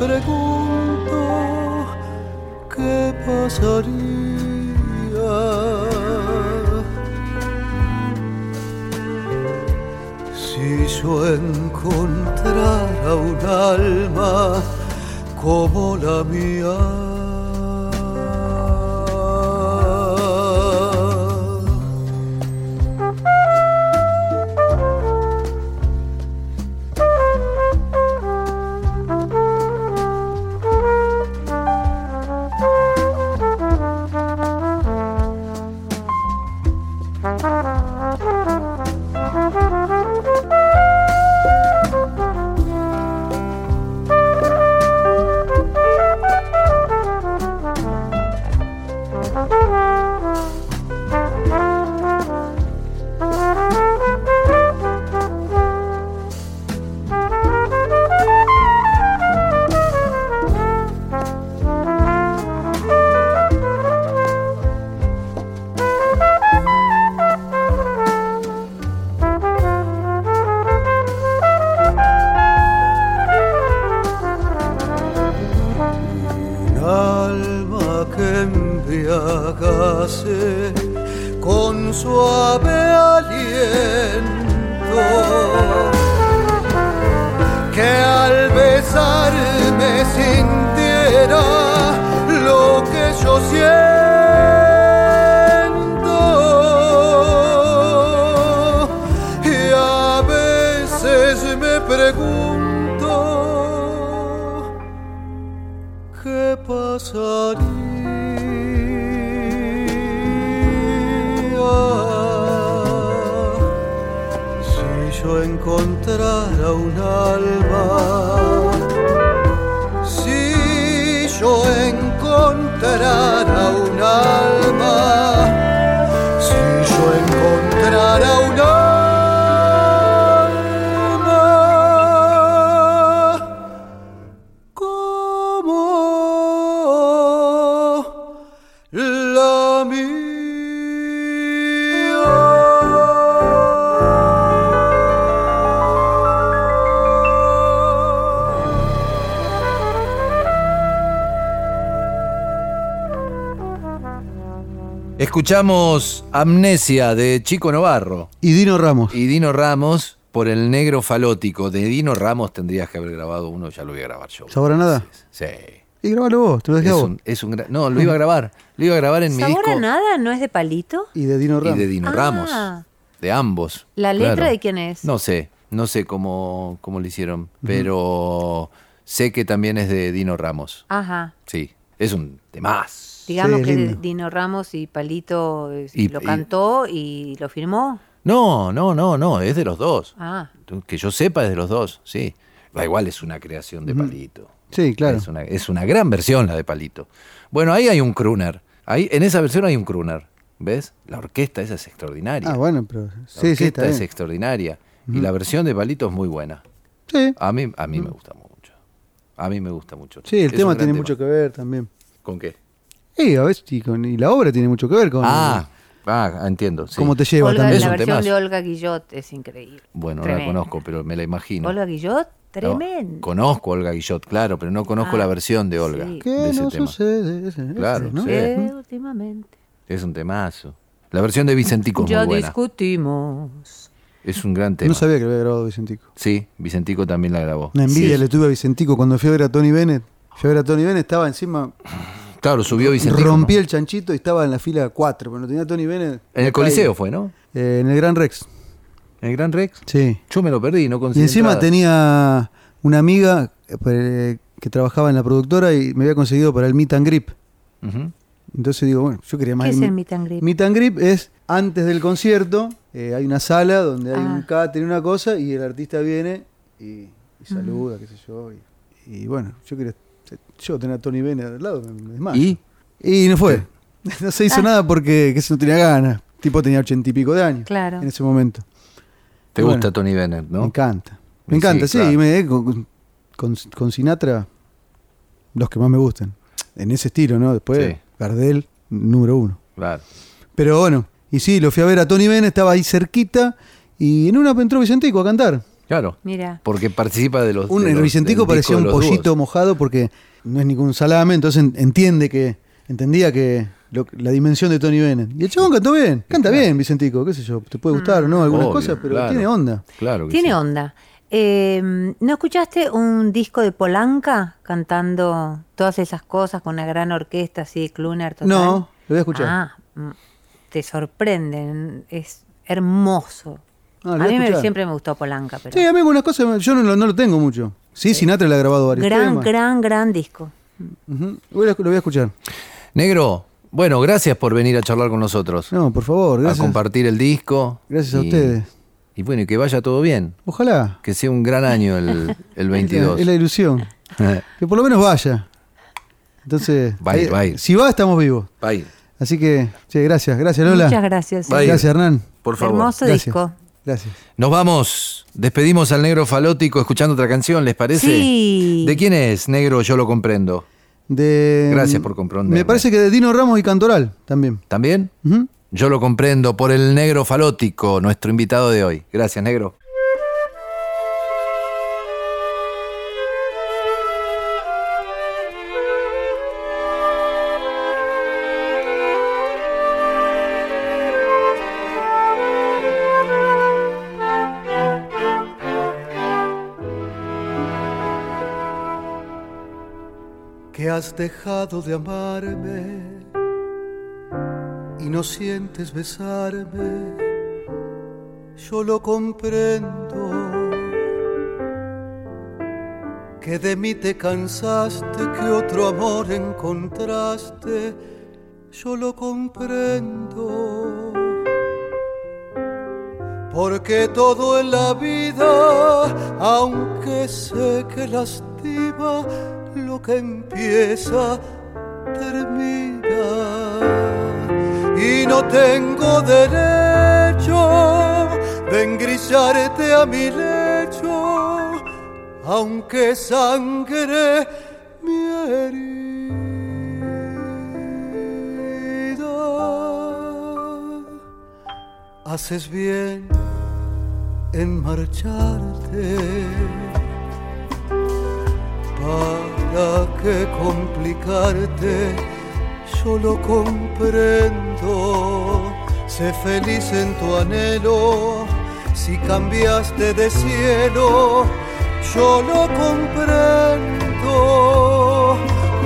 pregunto qué pasaría si yo encontrara un alma como la mía. Encontrara Escuchamos Amnesia de Chico Novarro Y Dino Ramos. y Dino Ramos por el negro falótico. De Dino Ramos tendrías que haber grabado uno, ya lo voy a grabar yo. ¿Sabor a nada? Sí. Y grabalo vos, te lo dejé Es a vos. un, es un gran- no, lo iba a grabar. Lo iba a grabar en mi ¿Sabor disco a nada? ¿No es de palito? Y de Dino y Ramos. de Dino Ah. Ramos. De ambos. ¿La letra claro. de quién es? No sé, no sé cómo, cómo lo hicieron, pero sé que también es de Dino Ramos. Ajá. Sí, es un más. Digamos Sí, que lindo. Dino Ramos y Palito eh, Y- lo y- cantó y lo firmó. No, no, no, no, es de los dos. Ah, Que yo sepa es de los dos, sí. Da igual, es una creación de Palito. Sí, claro. Es una, es una gran versión la de Palito. Bueno, ahí hay un crooner. Ahí, en esa versión hay un crooner. ¿Ves? La orquesta esa es extraordinaria. Ah, bueno, pero. La Sí, sí, orquesta está es bien. extraordinaria. Y la versión de Palito es muy buena. Sí, A mí, a mí me gusta mucho. A mí me gusta mucho. sí, el Es un tema gran tiene mucho que ver también. ¿Con qué? Y a veces, y, con- y la obra tiene mucho que ver con Ah, ah, entiendo. sí. cómo te lleva Olga, también. La versión temazo. de Olga Guillot es increíble. Bueno, no la conozco, pero me la imagino. Olga Guillot, No, tremendo. conozco a Olga Guillot, claro, pero no conozco Ah, la versión de Olga. sí. ¿Qué de ese no tema. sucede? Ese- ese, Claro, ¿no? sí. Eh, últimamente. Es un temazo. La versión de Vicentico es Ya muy buena. discutimos. Es un gran tema. No sabía que lo había grabado Vicentico. Sí, Vicentico también la grabó. Una envidia Sí. le tuve a Vicentico cuando fui a ver a Tony Bennett. Fui a ver a Tony Bennett, estaba encima, Claro, subió Vicentico. rompí ¿no? el chanchito y estaba en la fila 4, pero no tenía Tony Bennett. En el Coliseo fue, ¿no? Eh, en el Gran Rex. En el Gran Rex. Sí. Yo me lo perdí, no Y conseguí. encima entradas. tenía una amiga eh, que trabajaba en la productora y me había conseguido para el Meet and Grip. Entonces digo, bueno, yo quería más. ¿Qué es el meet and grip? Meet and Grip es antes del concierto, eh, hay una sala donde hay Ah. un catering, una cosa, y el artista viene y, y saluda, qué sé yo. Y, y bueno, yo quería yo tener a Tony Bennett al lado, me desmayo. ¿Y? Y no fue. (laughs) No se Ah. hizo nada porque que se no tenía ganas. El tipo tenía ochenta y pico de años Claro. en ese momento. Te Y gusta bueno, Tony Bennett, ¿no? Me encanta. Me Sí, encanta, sí. claro. y me- con, con- con Sinatra, los que más me gustan. En ese estilo, ¿no? Después, Sí. Gardel, número uno. Claro. Pero bueno, y sí, lo fui a ver a Tony Bennett, estaba ahí cerquita. Y en una entró Vicentico a cantar. Claro. Mira. Porque participa de los. Un, de el los- Vicentico parecía un pollito dúos. mojado porque no es ningún salame, entonces en- entiende que, entendía que lo- la dimensión de Tony Bennett. Y el chabón cantó bien, canta bien, Vicentico, qué sé yo, te puede gustar o no, algunas Obvio, cosas, pero claro. tiene onda. Claro que Tiene sí. onda. Eh, ¿No escuchaste un disco de Polanca cantando todas esas cosas con una gran orquesta así, Cluner total? No, lo voy a escuchar. Ah, mm, te sorprenden, es hermoso. Ah, a a mí me- siempre me gustó Polanca, pero Sí, a mí algunas cosas yo no, lo- no lo tengo mucho. Sí, Sinatra le ha grabado varios gran, temas. gran, gran disco. Voy a- lo voy a escuchar. Negro, bueno, gracias por venir a charlar con nosotros. No, por favor, a gracias. compartir el disco. Gracias a ustedes. Y bueno, y que vaya todo bien. Ojalá. Que sea un gran año el, el (laughs) 22. Es la ilusión. (laughs) Que por lo menos vaya. Entonces, Va a ir, ahí- va a ir. si va, estamos vivos. Bye. Así que, sí, gracias. Gracias, Lola. Muchas gracias. Bye. Gracias, Hernán. Por favor. Hermoso Gracias. disco. Gracias. Nos vamos. Despedimos al negro falótico escuchando otra canción, ¿les parece? Sí. ¿De quién es, negro? Yo lo comprendo. De, Gracias por comprenderme. Me parece que de Dino Ramos y Cantoral también. ¿También? Yo lo comprendo por el negro falótico, nuestro invitado de hoy. Gracias, negro. Has dejado de amarme y no sientes besarme, yo lo comprendo. Que de mí te cansaste, que otro amor encontraste, yo lo comprendo. Porque todo en la vida, aunque sé que lastima, lo que empieza termina. Y no tengo derecho de engrillarte a mi lecho, aunque sangre mi herida. Haces bien en marcharte. ¿Para qué complicarte? Yo lo comprendo. Sé feliz en tu anhelo. Si cambiaste de cielo, yo lo comprendo.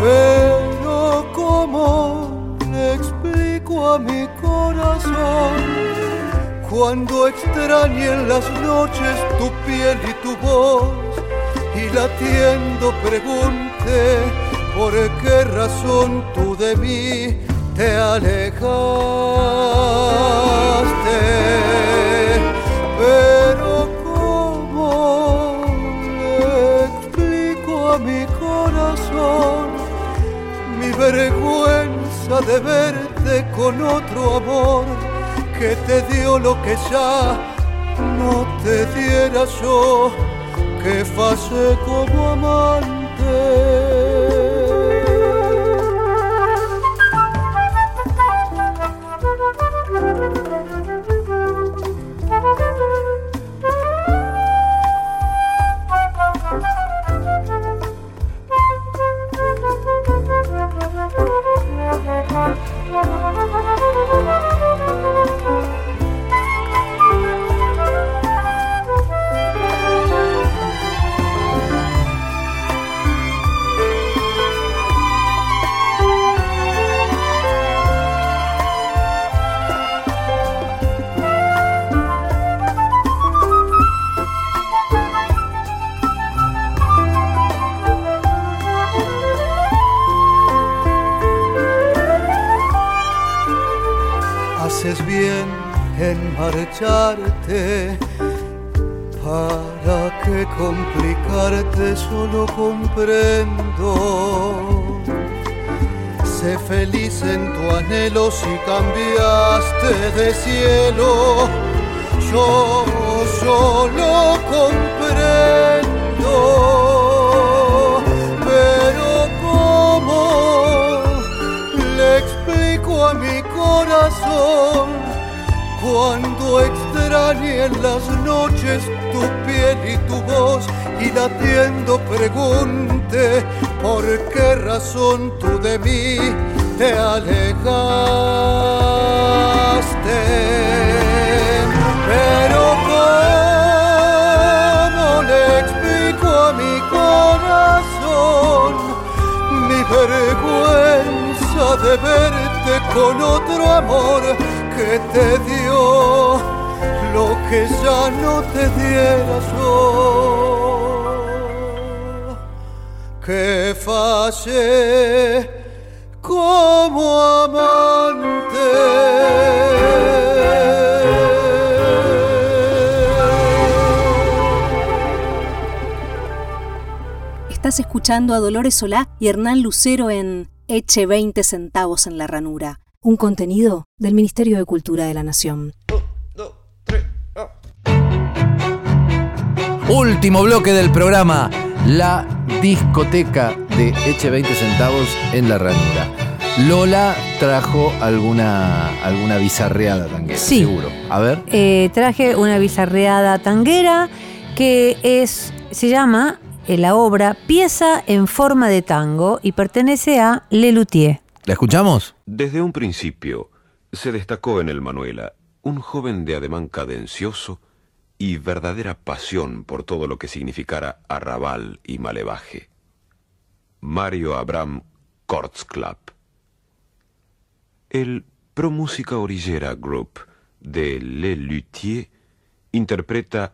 Pero ¿cómo le explico a mi corazón? Cuando extrañe en las noches tu piel y tu voz y latiendo pregunte por qué razón tú de mí te alejaste. Pero ¿cómo le explico a mi corazón mi vergüenza de verte con otro amor que te dio lo que ya no te diera yo? Que fase como amante. ¿Para qué complicarte? Solo comprendo. Sé feliz en tu anhelo si cambiaste de cielo. Yo solo comprendo. Pero ¿cómo le explico a mi corazón cuando extrañe en las noches tu piel y tu voz y latiendo pregunte por qué razón tú de mí te alejaste. Pero ¿cómo le explico a mi corazón mi vergüenza de verte con otro amor que te dio lo que ya no te diera yo. Que fallé como amante. Estás escuchando a Dolores Solá y Hernán Lucero en Eche 20 centavos en la ranura, un contenido del Ministerio de Cultura de la Nación. Último bloque del programa, la discoteca de Eche 20 centavos en la ranura. Lola trajo alguna, alguna bizarreada tanguera, Sí. seguro. A ver. Eh, traje una bizarreada tanguera que es, se llama eh, la obra Pieza en forma de tango y pertenece a Lelutier. ¿La escuchamos? Desde un principio se destacó en el Manuela un joven de ademán cadencioso y verdadera pasión por todo lo que significara arrabal y malevaje. Mario Abraham Kortzklapp. El Pro Música Orillera Group de Le Luthier interpreta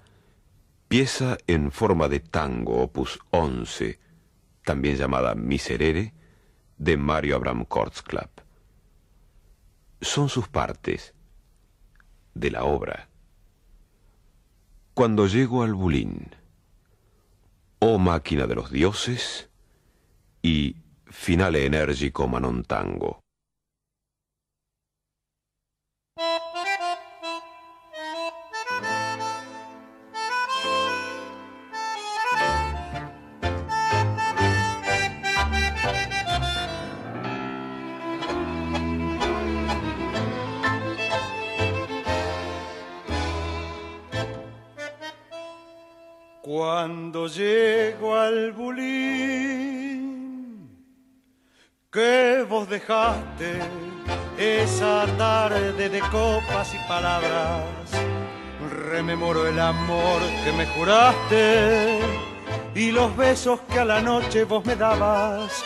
pieza en forma de tango, opus 11, también llamada Miserere, de Mario Abraham Kortzklapp. Son sus partes de la obra. Cuando llego al Bulín, oh máquina de los dioses, y finale enérgico Manon Tango. Cuando llego al bulín que vos dejaste esa tarde de copas y palabras, rememoro el amor que me juraste y los besos que a la noche vos me dabas.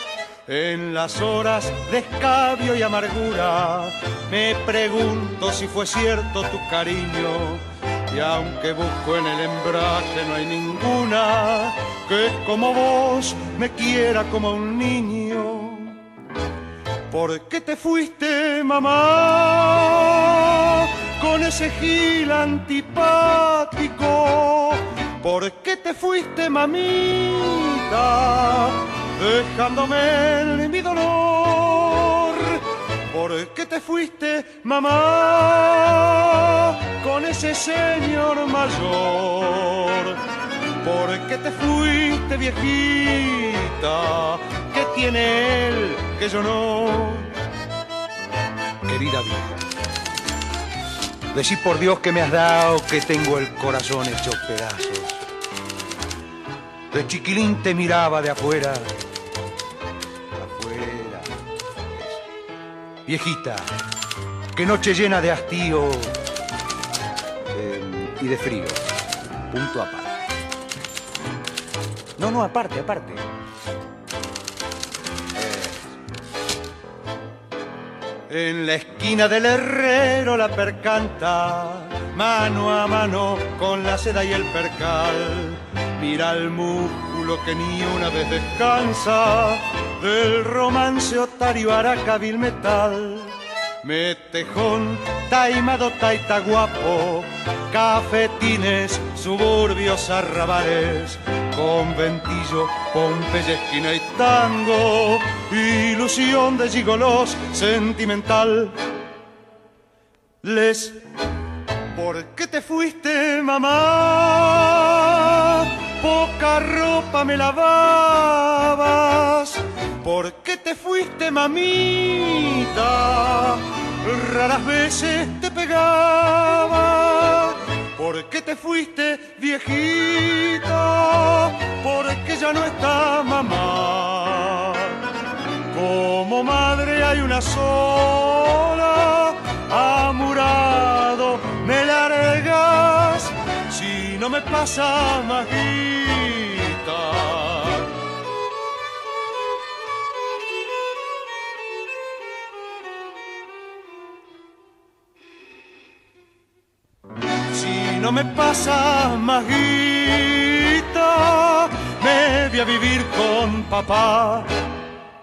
En las horas de escabio y amargura, me pregunto si fue cierto tu cariño y aunque busco en el embrague no hay ninguna que como vos me quiera como un niño. ¿Por qué te fuiste, mamá, con ese gil antipático? ¿Por qué te fuiste, mamita, dejándome en mi dolor? ¿Por qué te fuiste, mamá, con ese señor mayor? ¿Por qué te fuiste, viejita? ¿Qué tiene él que yo no? Querida vieja, decí por Dios que me has dado que tengo el corazón hecho pedazos. De chiquilín te miraba de afuera Viejita, qué noche llena de hastío eh, y de frío. Punto aparte. No, no, aparte, aparte. Eh. En la esquina del herrero la percanta, mano a mano con la seda y el percal. Mira el músculo que ni una vez descansa del romance otario aracabil metal. Metejón, taimado, taita guapo, cafetines, suburbios, arrabales, conventillo, Pompeya, esquina y tango, ilusión de gigolos, sentimental. Les, ¿por qué te fuiste, mamá? Poca ropa me lavabas ¿Por qué te fuiste, mamita? Raras veces te pegaba. ¿Por qué te fuiste, viejita? Porque ya no está mamá. Como madre hay una sola, amurado me largas si no me pasa majita. Me pasa maguita, me voy a vivir con papá.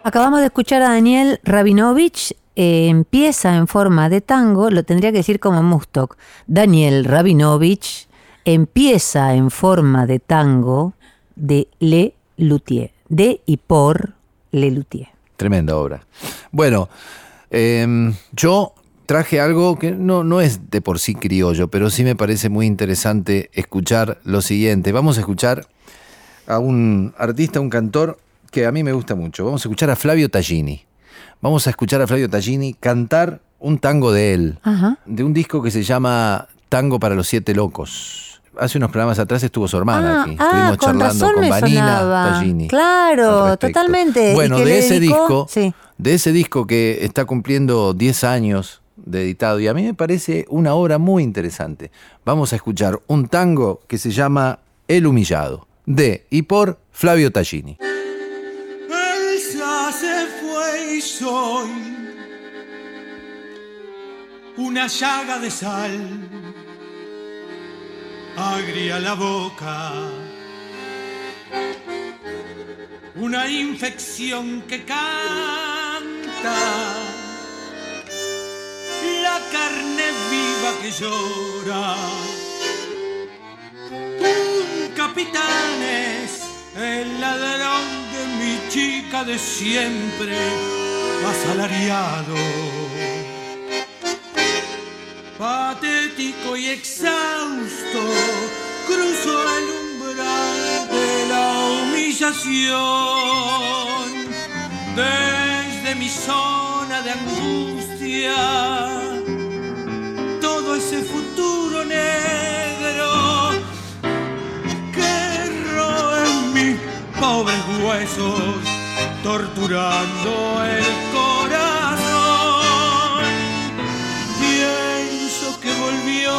Acabamos de escuchar a Daniel Rabinovich, eh, empieza en forma de tango, lo tendría que decir como Mustok. Daniel Rabinovich empieza en forma de tango de Le Luthier, de y por Le Luthier. Tremenda obra. Bueno, em, yo traje algo que no, no es de por sí criollo, pero sí me parece muy interesante escuchar lo siguiente. Vamos a escuchar a un artista, un cantor que a mí me gusta mucho. Vamos a escuchar a Flavio Tallini. Vamos a escuchar a Flavio Tallini cantar un tango de él, de un disco que se llama Tango para los Siete Locos. Hace unos programas atrás estuvo su hermana Ah, aquí. ah, Estuvimos con charlando razón con Vanina. Tallini. Claro, totalmente. ¿Y Bueno, de ese disco, Sí. de ese disco que está cumpliendo 10 años de editado y a mí me parece una obra muy interesante. Vamos a escuchar un tango que se llama El Humillado, de y por Flavio Tallini. El soy una llaga de sal, agria la boca, una infección que canta, la carne viva que llora. Un capitán es el ladrón de mi chica de siempre, asalariado patético y exhausto, cruzo el umbral de la humillación. Desde mi zona de angustia, todo ese futuro negro que roe mis pobres huesos, torturando el corazón. Pienso que volvió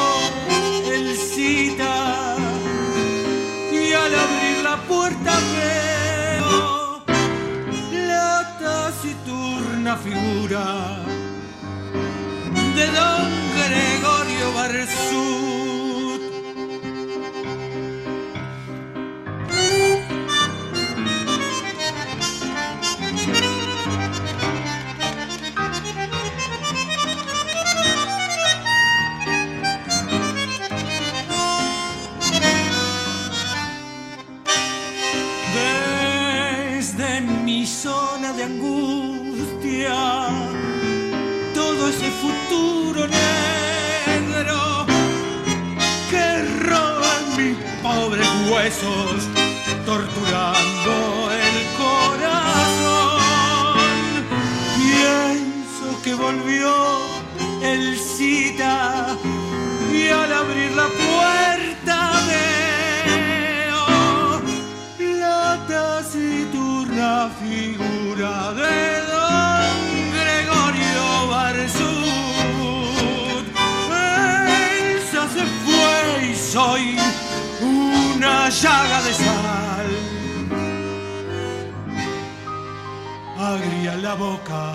figura de don Gregorio Barzut. Torturando el corazón. Pienso que volvió el cita y al abrir la puerta veo la taciturna figura de don Gregorio. Elsa se fue y soy una llaga de sal. Agria la boca.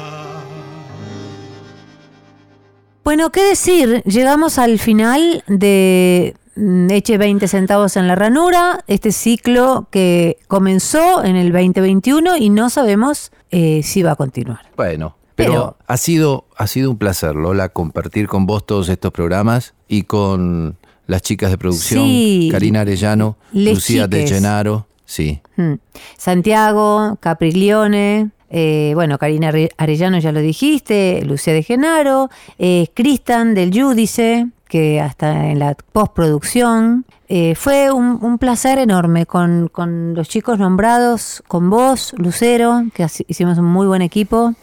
Bueno, ¿qué decir? Llegamos al final de mm, Eche 20 centavos en la ranura, este ciclo que comenzó en el 2021 y no sabemos eh, si va a continuar. Bueno, pero, Pero- ha, sido, ha sido un placer, Lola, compartir con vos todos estos programas y con las chicas de producción, Sí. Karina Arellano, Les Lucía De. Gennaro. Sí, Hmm. Santiago, Capriglione, eh, bueno, Karina Are- Arellano ya lo dijiste, Lucía de Genaro, eh, Cristian del Judice, que hasta en la postproducción. Eh, fue un, un placer enorme con, con los chicos nombrados, con vos, Lucero, que hicimos un muy buen equipo.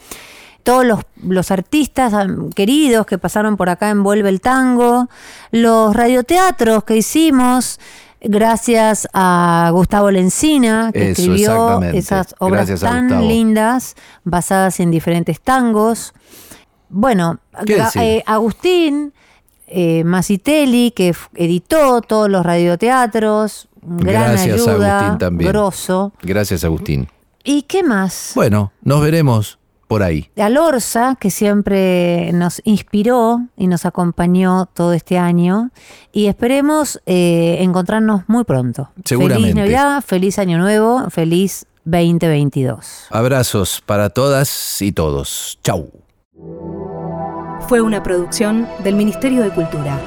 Todos los, los artistas queridos que pasaron por acá en Vuelve el Tango, los radioteatros que hicimos, gracias a Gustavo Lencina, que Eso, escribió esas obras Gracias a tan lindas, basadas en diferentes tangos. Bueno, eh, Agustín eh, Masitelli, que editó todos los radioteatros, gran gracias ayuda, Agustín también. grosso. Gracias Agustín. ¿Y qué más? Bueno, nos veremos por ahí. a Lorza, que siempre nos inspiró y nos acompañó todo este año. Y esperemos eh, encontrarnos muy pronto. Seguramente. Feliz Navidad, feliz Año Nuevo, feliz 2022. Abrazos para todas y todos. Chau. Fue una producción del Ministerio de Cultura.